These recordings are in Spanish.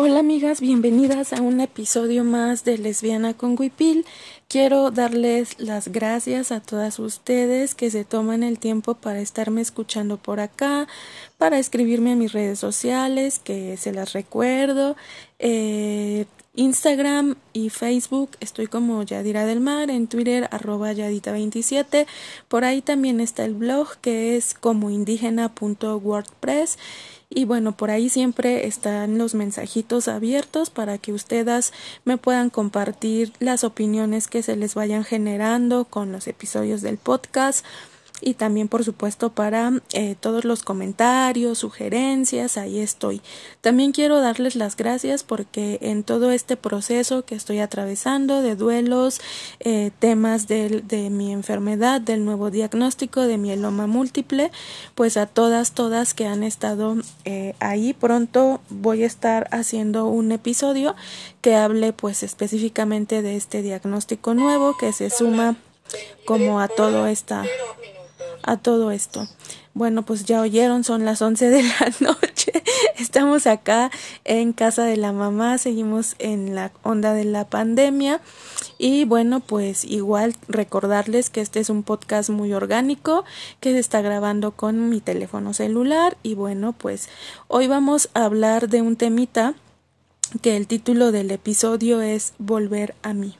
Hola amigas, bienvenidas a un episodio más de Lesbiana con Guipil. Quiero darles las gracias a todas ustedes que se toman el tiempo para estarme escuchando por acá, para escribirme a mis redes sociales, que se las recuerdo. Eh, Instagram y Facebook estoy como Yadira del Mar, en Twitter arroba Yadita27, por ahí también está el blog que es como indígena.wordpress y bueno, por ahí siempre están los mensajitos abiertos para que ustedes me puedan compartir las opiniones que se les vayan generando con los episodios del podcast y también por supuesto para eh, todos los comentarios, sugerencias, ahí estoy. También quiero darles las gracias porque en todo este proceso que estoy atravesando de duelos, eh, temas de, de, mi enfermedad, del nuevo diagnóstico de mieloma múltiple, pues a todas, todas que han estado eh, ahí, pronto voy a estar haciendo un episodio que hable pues específicamente de este diagnóstico nuevo que se suma como a todo esta a todo esto. Bueno, pues ya oyeron, son las 11 de la noche. Estamos acá en casa de la mamá, seguimos en la onda de la pandemia. Y bueno, pues igual recordarles que este es un podcast muy orgánico que se está grabando con mi teléfono celular. Y bueno, pues hoy vamos a hablar de un temita que el título del episodio es Volver a mí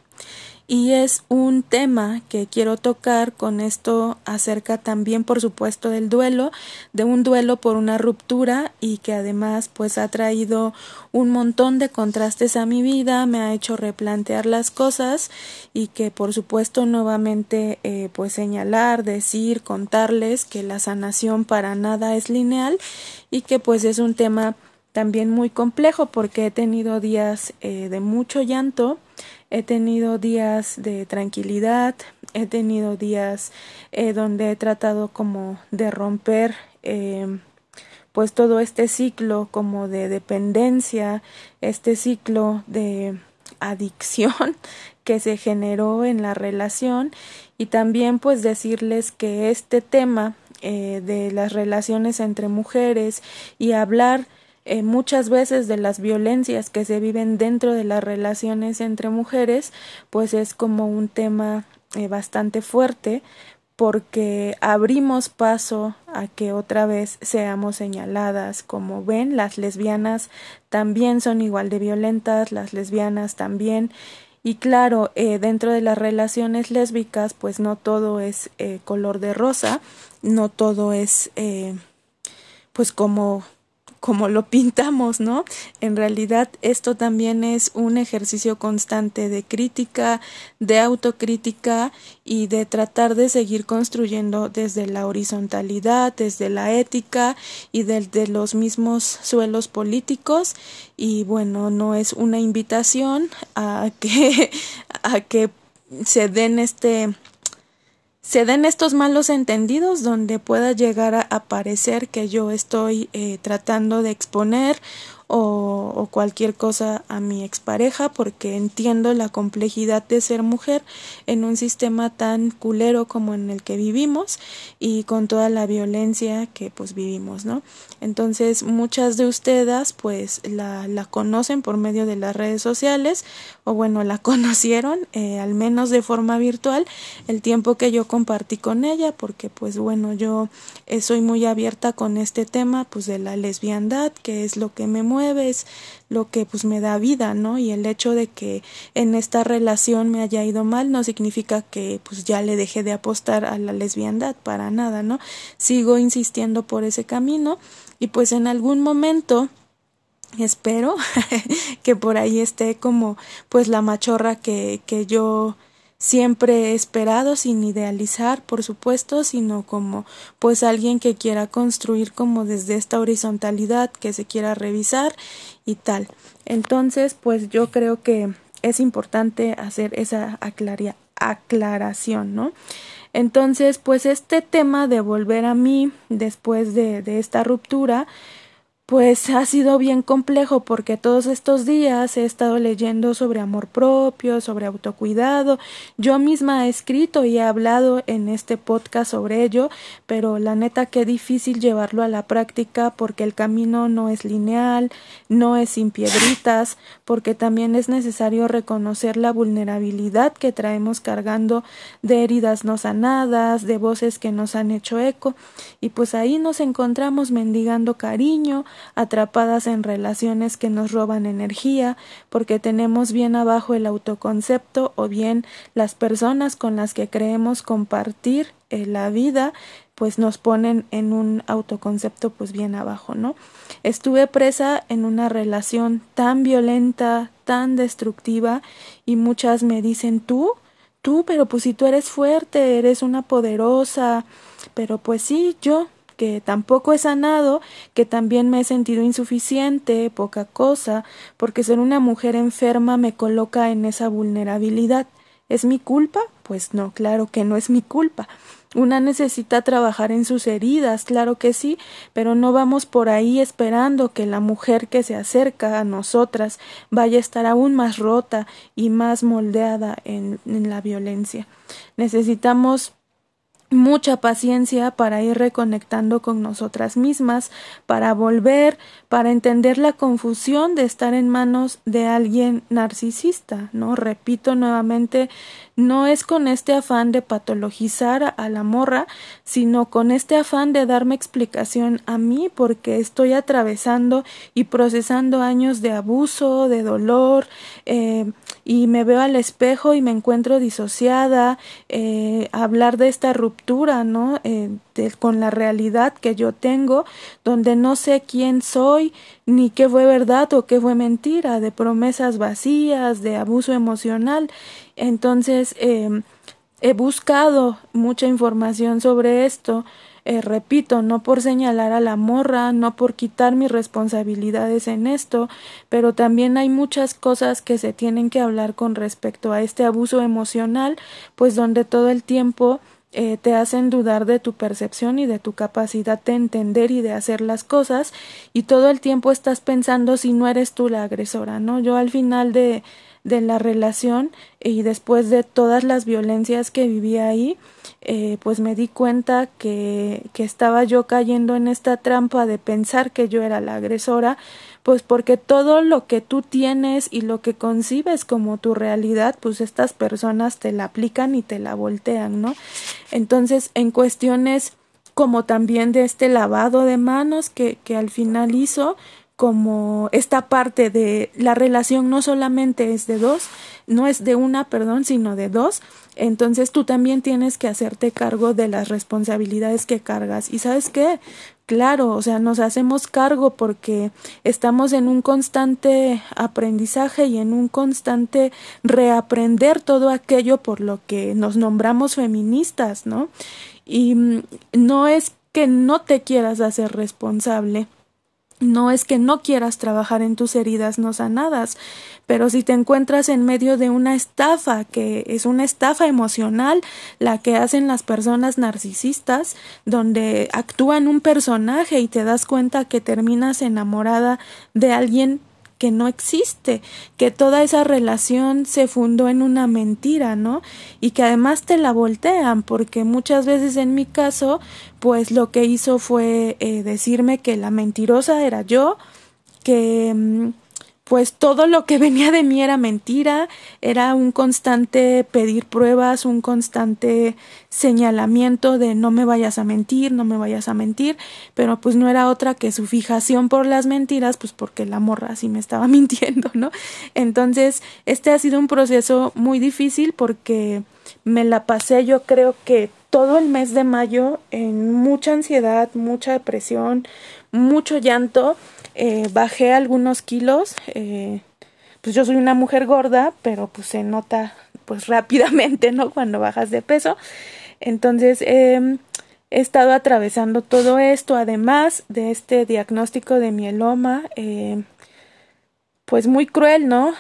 y es un tema que quiero tocar con esto acerca también por supuesto del duelo, de un duelo por una ruptura y que además pues ha traído un montón de contrastes a mi vida, me ha hecho replantear las cosas y que por supuesto nuevamente eh, pues señalar, decir, contarles que la sanación para nada es lineal y que pues es un tema también muy complejo porque he tenido días eh, de mucho llanto he tenido días de tranquilidad, he tenido días eh, donde he tratado como de romper eh, pues todo este ciclo como de dependencia, este ciclo de adicción que se generó en la relación y también pues decirles que este tema eh, de las relaciones entre mujeres y hablar eh, muchas veces de las violencias que se viven dentro de las relaciones entre mujeres, pues es como un tema eh, bastante fuerte porque abrimos paso a que otra vez seamos señaladas. Como ven, las lesbianas también son igual de violentas, las lesbianas también. Y claro, eh, dentro de las relaciones lésbicas, pues no todo es color de rosa, no todo es pues como como lo pintamos, ¿no? En realidad esto también es un ejercicio constante de crítica, de autocrítica y de tratar de seguir construyendo desde la horizontalidad, desde la ética y desde los mismos suelos políticos y bueno, no es una invitación a que a que se den este se den estos malos entendidos donde pueda llegar a parecer que yo estoy eh, tratando de exponer o, cualquier cosa a mi expareja porque entiendo la complejidad de ser mujer en un sistema tan culero como en el que vivimos y con toda la violencia que pues vivimos, ¿no? Entonces muchas de ustedes pues la, la conocen por medio de las redes sociales o bueno la conocieron eh, al menos de forma virtual el tiempo que yo compartí con ella porque pues bueno yo eh, soy muy abierta con este tema pues de la lesbiandad que es lo que me mueve es lo que pues me da vida, ¿no? Y el hecho de que en esta relación me haya ido mal no significa que pues ya le dejé de apostar a la lesbiandad para nada, ¿no? Sigo insistiendo por ese camino y pues en algún momento espero que por ahí esté como pues la machorra que, que yo siempre esperado sin idealizar, por supuesto, sino como pues alguien que quiera construir como desde esta horizontalidad, que se quiera revisar y tal. Entonces, pues yo creo que es importante hacer esa aclaración, ¿no? Entonces, pues este tema de volver a mí después de, de esta ruptura, pues ha sido bien complejo porque todos estos días he estado leyendo sobre amor propio, sobre autocuidado. Yo misma he escrito y he hablado en este podcast sobre ello, pero la neta que difícil llevarlo a la práctica porque el camino no es lineal, no es sin piedritas, porque también es necesario reconocer la vulnerabilidad que traemos cargando de heridas no sanadas, de voces que nos han hecho eco, y pues ahí nos encontramos mendigando cariño, atrapadas en relaciones que nos roban energía, porque tenemos bien abajo el autoconcepto o bien las personas con las que creemos compartir eh, la vida pues nos ponen en un autoconcepto pues bien abajo, ¿no? Estuve presa en una relación tan violenta, tan destructiva y muchas me dicen tú, tú, pero pues si tú eres fuerte, eres una poderosa, pero pues sí, yo, que tampoco he sanado, que también me he sentido insuficiente, poca cosa, porque ser una mujer enferma me coloca en esa vulnerabilidad. ¿Es mi culpa? Pues no, claro que no es mi culpa. Una necesita trabajar en sus heridas, claro que sí, pero no vamos por ahí esperando que la mujer que se acerca a nosotras vaya a estar aún más rota y más moldeada en, en la violencia. Necesitamos mucha paciencia para ir reconectando con nosotras mismas, para volver, para entender la confusión de estar en manos de alguien narcisista, ¿no? Repito nuevamente, no es con este afán de patologizar a la morra, sino con este afán de darme explicación a mí porque estoy atravesando y procesando años de abuso, de dolor, eh, y me veo al espejo y me encuentro disociada, eh, hablar de esta ruptura, ¿no? Eh, con la realidad que yo tengo, donde no sé quién soy, ni qué fue verdad o qué fue mentira, de promesas vacías, de abuso emocional. Entonces, eh, he buscado mucha información sobre esto, eh, repito, no por señalar a la morra, no por quitar mis responsabilidades en esto, pero también hay muchas cosas que se tienen que hablar con respecto a este abuso emocional, pues donde todo el tiempo eh, te hacen dudar de tu percepción y de tu capacidad de entender y de hacer las cosas y todo el tiempo estás pensando si no eres tú la agresora, ¿no? Yo al final de de la relación y después de todas las violencias que viví ahí, eh, pues me di cuenta que, que estaba yo cayendo en esta trampa de pensar que yo era la agresora, pues porque todo lo que tú tienes y lo que concibes como tu realidad, pues estas personas te la aplican y te la voltean, ¿no? Entonces, en cuestiones como también de este lavado de manos que, que al final hizo, como esta parte de la relación no solamente es de dos, no es de una, perdón, sino de dos, entonces tú también tienes que hacerte cargo de las responsabilidades que cargas. ¿Y sabes qué? Claro, o sea, nos hacemos cargo porque estamos en un constante aprendizaje y en un constante reaprender todo aquello por lo que nos nombramos feministas, ¿no? Y mm, no es que no te quieras hacer responsable, no es que no quieras trabajar en tus heridas no sanadas, pero si te encuentras en medio de una estafa, que es una estafa emocional, la que hacen las personas narcisistas, donde actúan un personaje y te das cuenta que terminas enamorada de alguien que no existe, que toda esa relación se fundó en una mentira, ¿no? Y que además te la voltean, porque muchas veces en mi caso, pues lo que hizo fue eh, decirme que la mentirosa era yo, que... Mm, pues todo lo que venía de mí era mentira, era un constante pedir pruebas, un constante señalamiento de no me vayas a mentir, no me vayas a mentir, pero pues no era otra que su fijación por las mentiras, pues porque la morra sí me estaba mintiendo, ¿no? Entonces, este ha sido un proceso muy difícil porque me la pasé yo creo que todo el mes de mayo en mucha ansiedad, mucha depresión, mucho llanto, eh, bajé algunos kilos, eh, pues yo soy una mujer gorda, pero pues se nota pues rápidamente, ¿no? Cuando bajas de peso. Entonces, em, he estado atravesando todo esto, además de este diagnóstico de mieloma, eh, pues muy cruel, ¿no?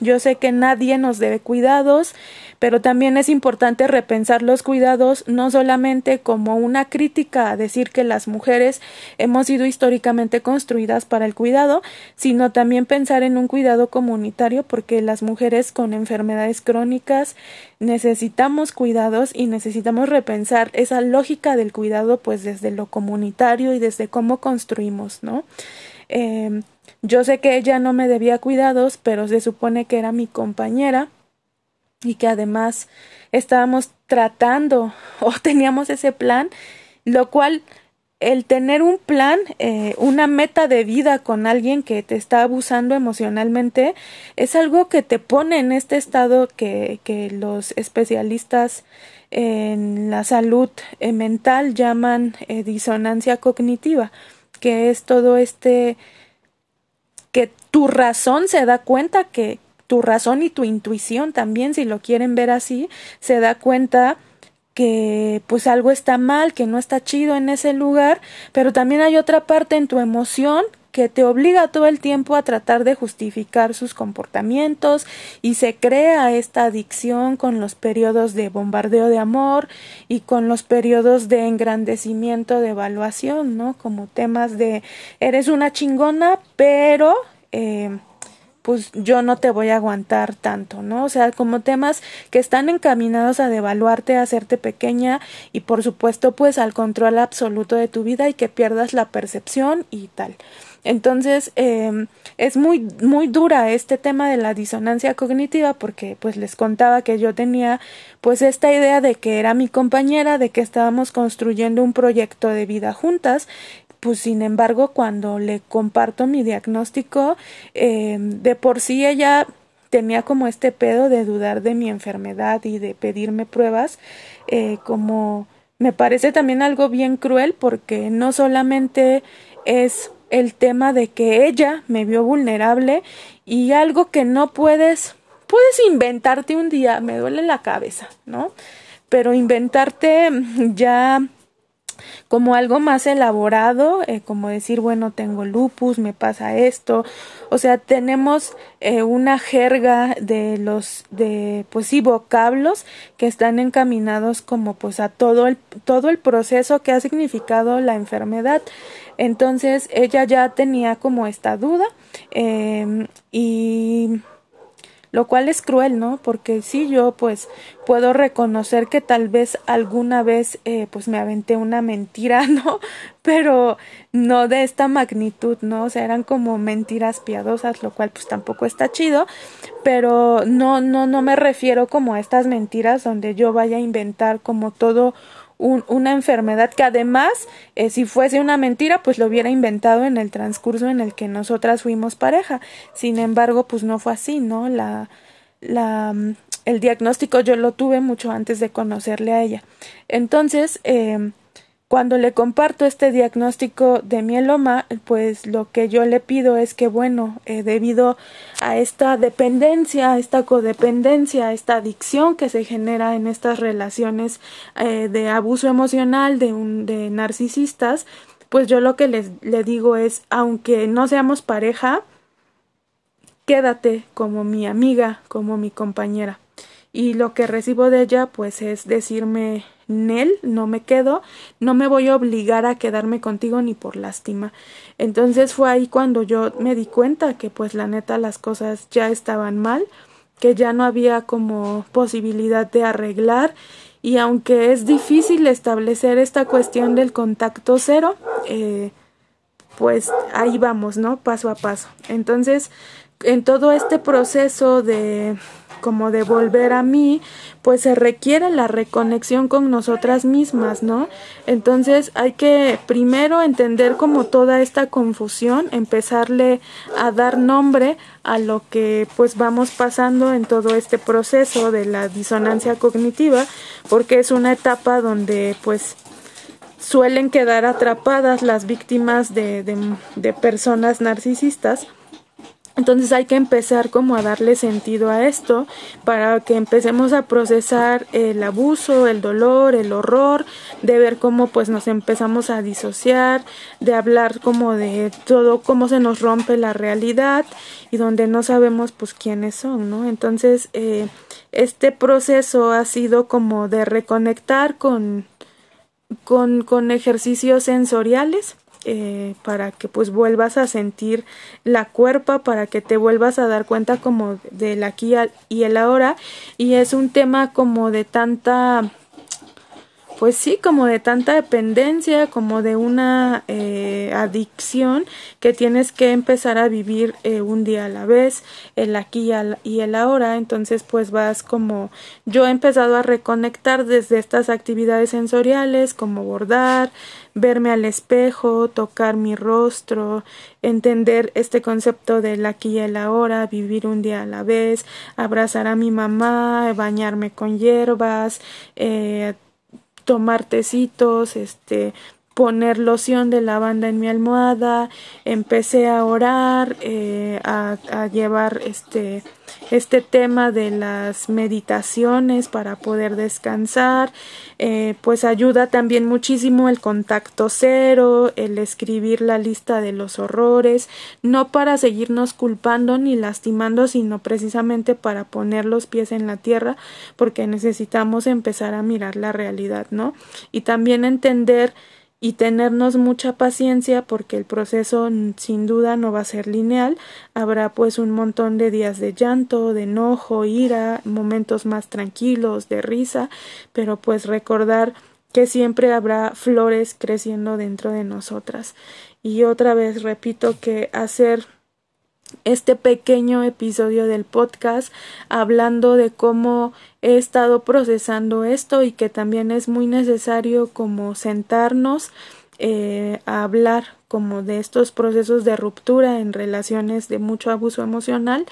yo sé que nadie nos debe cuidados, pero también es importante repensar los cuidados no solamente como una crítica a decir que las mujeres hemos sido históricamente construidas para el cuidado, sino también pensar en un cuidado comunitario porque las mujeres con enfermedades crónicas necesitamos cuidados y necesitamos repensar esa lógica del cuidado pues desde lo comunitario y desde cómo construimos, ¿no? Eh, yo sé que ella no me debía cuidados, pero se supone que era mi compañera y que además estábamos tratando o teníamos ese plan, lo cual el tener un plan, eh, una meta de vida con alguien que te está abusando emocionalmente, es algo que te pone en este estado que, que los especialistas en la salud eh, mental llaman eh, disonancia cognitiva, que es todo este que tu razón se da cuenta que tu razón y tu intuición también, si lo quieren ver así, se da cuenta que pues algo está mal, que no está chido en ese lugar, pero también hay otra parte en tu emoción que te obliga todo el tiempo a tratar de justificar sus comportamientos y se crea esta adicción con los periodos de bombardeo de amor y con los periodos de engrandecimiento de evaluación, ¿no? Como temas de eres una chingona, pero eh, pues yo no te voy a aguantar tanto, ¿no? O sea, como temas que están encaminados a devaluarte, a hacerte pequeña y por supuesto pues al control absoluto de tu vida y que pierdas la percepción y tal. Entonces, eh, es muy, muy dura este tema de la disonancia cognitiva porque pues les contaba que yo tenía pues esta idea de que era mi compañera, de que estábamos construyendo un proyecto de vida juntas. Pues sin embargo cuando le comparto mi diagnóstico eh, de por sí ella tenía como este pedo de dudar de mi enfermedad y de pedirme pruebas eh, como me parece también algo bien cruel porque no solamente es el tema de que ella me vio vulnerable y algo que no puedes, puedes inventarte un día, me duele la cabeza, ¿no? Pero inventarte ya como algo más elaborado, eh, como decir, bueno, tengo lupus, me pasa esto, o sea, tenemos eh, una jerga de los, de, pues sí, vocablos que están encaminados como pues a todo el, todo el proceso que ha significado la enfermedad. Entonces, ella ya tenía como esta duda eh, y lo cual es cruel, ¿no? Porque sí, yo pues puedo reconocer que tal vez alguna vez eh, pues me aventé una mentira, ¿no? Pero no de esta magnitud, ¿no? O sea, eran como mentiras piadosas, lo cual pues tampoco está chido, pero no, no, no me refiero como a estas mentiras donde yo vaya a inventar como todo una enfermedad que además, eh, si fuese una mentira, pues lo hubiera inventado en el transcurso en el que nosotras fuimos pareja. Sin embargo, pues no fue así, ¿no? La, la, mm, el diagnóstico yo lo tuve mucho antes de conocerle a ella. Entonces, eh, cuando le comparto este diagnóstico de mieloma, pues lo que yo le pido es que, bueno, eh, debido a esta dependencia, a esta codependencia, a esta adicción que se genera en estas relaciones eh, de abuso emocional de, un, de narcisistas, pues yo lo que les, le digo es, aunque no seamos pareja, quédate como mi amiga, como mi compañera. Y lo que recibo de ella, pues es decirme Nel, no me quedo, no me voy a obligar a quedarme contigo ni por lástima. Entonces fue ahí cuando yo me di cuenta que pues la neta las cosas ya estaban mal, que ya no había como posibilidad de arreglar y aunque es difícil establecer esta cuestión del contacto cero, eh, pues ahí vamos, ¿no? Paso a paso. Entonces, en todo este proceso de como de volver a mí, pues se requiere la reconexión con nosotras mismas, ¿no? Entonces hay que primero entender como toda esta confusión, empezarle a dar nombre a lo que pues vamos pasando en todo este proceso de la disonancia cognitiva, porque es una etapa donde pues suelen quedar atrapadas las víctimas de, de, de personas narcisistas entonces hay que empezar como a darle sentido a esto para que empecemos a procesar el abuso, el dolor, el horror, de ver cómo pues nos empezamos a disociar, de hablar como de todo, cómo se nos rompe la realidad y donde no sabemos pues quiénes son, ¿no? Entonces eh, este proceso ha sido como de reconectar con, con, con ejercicios sensoriales eh, para que pues vuelvas a sentir la cuerpa, para que te vuelvas a dar cuenta como del aquí y el ahora. Y es un tema como de tanta pues sí, como de tanta dependencia, como de una eh, adicción que tienes que empezar a vivir eh, un día a la vez, el aquí y el ahora, entonces pues vas como yo he empezado a reconectar desde estas actividades sensoriales como bordar, verme al espejo, tocar mi rostro, entender este concepto del aquí y el ahora, vivir un día a la vez, abrazar a mi mamá, bañarme con hierbas, eh, tomar tecitos, este, poner loción de lavanda en mi almohada, empecé a orar, eh, a, llevar este, este tema de las meditaciones para poder descansar, eh, pues ayuda también muchísimo el contacto cero, el escribir la lista de los horrores, no para seguirnos culpando ni lastimando, sino precisamente para poner los pies en la tierra, porque necesitamos empezar a mirar la realidad, ¿no? Y también entender y tenernos mucha paciencia porque el proceso sin duda no va a ser lineal. Habrá pues un montón de días de llanto, de enojo, ira, momentos más tranquilos, de risa, pero pues recordar que siempre habrá flores creciendo dentro de nosotras. Y otra vez repito que hacer este pequeño episodio del podcast hablando de cómo he estado procesando esto y que también es muy necesario como sentarnos eh, a hablar como de estos procesos de ruptura en relaciones de mucho abuso emocional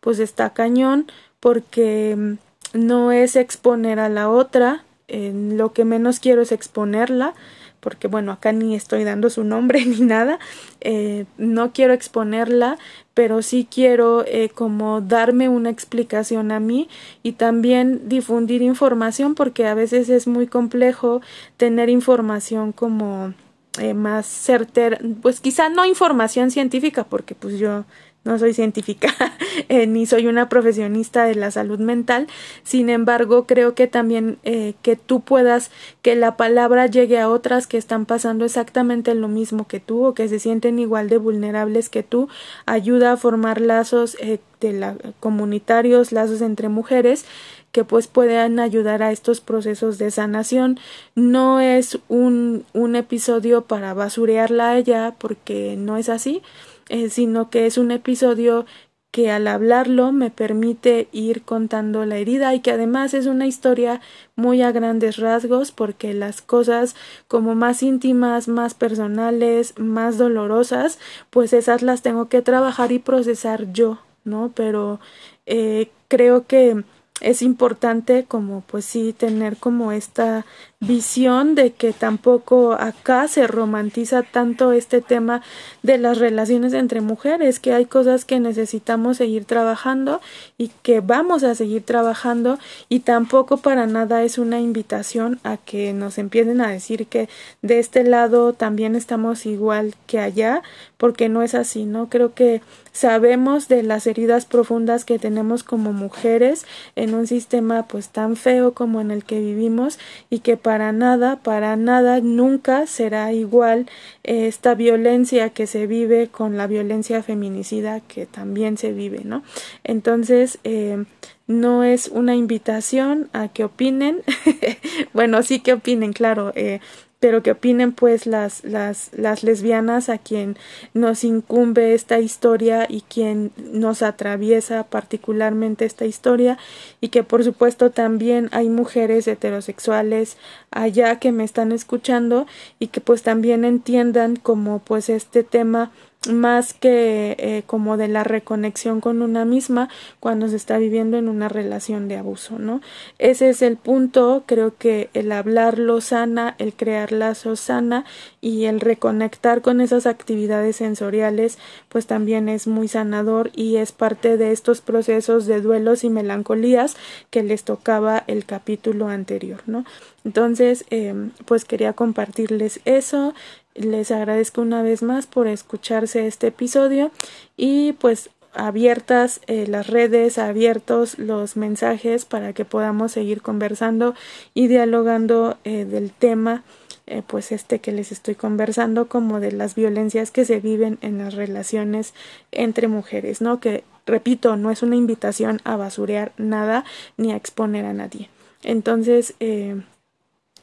pues está cañón porque mm, no es exponer a la otra lo que menos quiero es exponerla porque bueno, acá ni estoy dando su nombre ni nada, eh, no quiero exponerla, pero sí quiero eh, como darme una explicación a mí y también difundir información porque a veces es muy complejo tener información como eh, más certera, pues quizá no información científica porque pues yo no soy científica eh, ni soy una profesionista de la salud mental. Sin embargo, creo que también eh, que tú puedas, que la palabra llegue a otras que están pasando exactamente lo mismo que tú o que se sienten igual de vulnerables que tú, ayuda a formar lazos eh, de la, comunitarios, lazos entre mujeres que pues puedan ayudar a estos procesos de sanación. No es un, un episodio para basurearla a ella porque no es así eh, sino que es un episodio que al hablarlo me permite ir contando la herida y que además es una historia muy a grandes rasgos porque las cosas como más íntimas, más personales, más dolorosas, pues esas las tengo que trabajar y procesar yo, ¿no? Pero eh, creo que es importante como pues sí tener como esta visión de que tampoco acá se romantiza tanto este tema de las relaciones entre mujeres, que hay cosas que necesitamos seguir trabajando y que vamos a seguir trabajando y tampoco para nada es una invitación a que nos empiecen a decir que de este lado también estamos igual que allá, porque no es así, ¿no? Creo que sabemos de las heridas profundas que tenemos como mujeres en un sistema pues tan feo como en el que vivimos y que nada, para nada, nunca será igual esta violencia que se vive con la violencia feminicida que también se vive, ¿no? Entonces, eh, no es una invitación a que opinen, bueno, sí que opinen, claro, eh, pero que opinen pues las, las, las lesbianas a quien nos incumbe esta historia y quien nos atraviesa particularmente esta historia. Y que por supuesto también hay mujeres heterosexuales allá que me están escuchando y que pues también entiendan como pues este tema más que eh, como de la reconexión con una misma cuando se está viviendo en una relación de abuso, ¿no? Ese es el punto, creo que el hablarlo sana, el crear lazos sana y el reconectar con esas actividades sensoriales, pues también es muy sanador y es parte de estos procesos de duelos y melancolías que les tocaba el capítulo anterior, ¿no? Entonces, eh, pues quería compartirles eso. Les agradezco una vez más por escucharse este episodio y pues abiertas eh, las redes, abiertos los mensajes para que podamos seguir conversando y dialogando eh, del tema eh, pues este que les estoy conversando como de las violencias que se viven en las relaciones entre mujeres, ¿no? Que repito, no es una invitación a basurear nada ni a exponer a nadie. Entonces,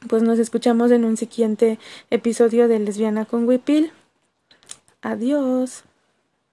pues nos escuchamos en un siguiente episodio de Lesbiana con Wipil. Adiós.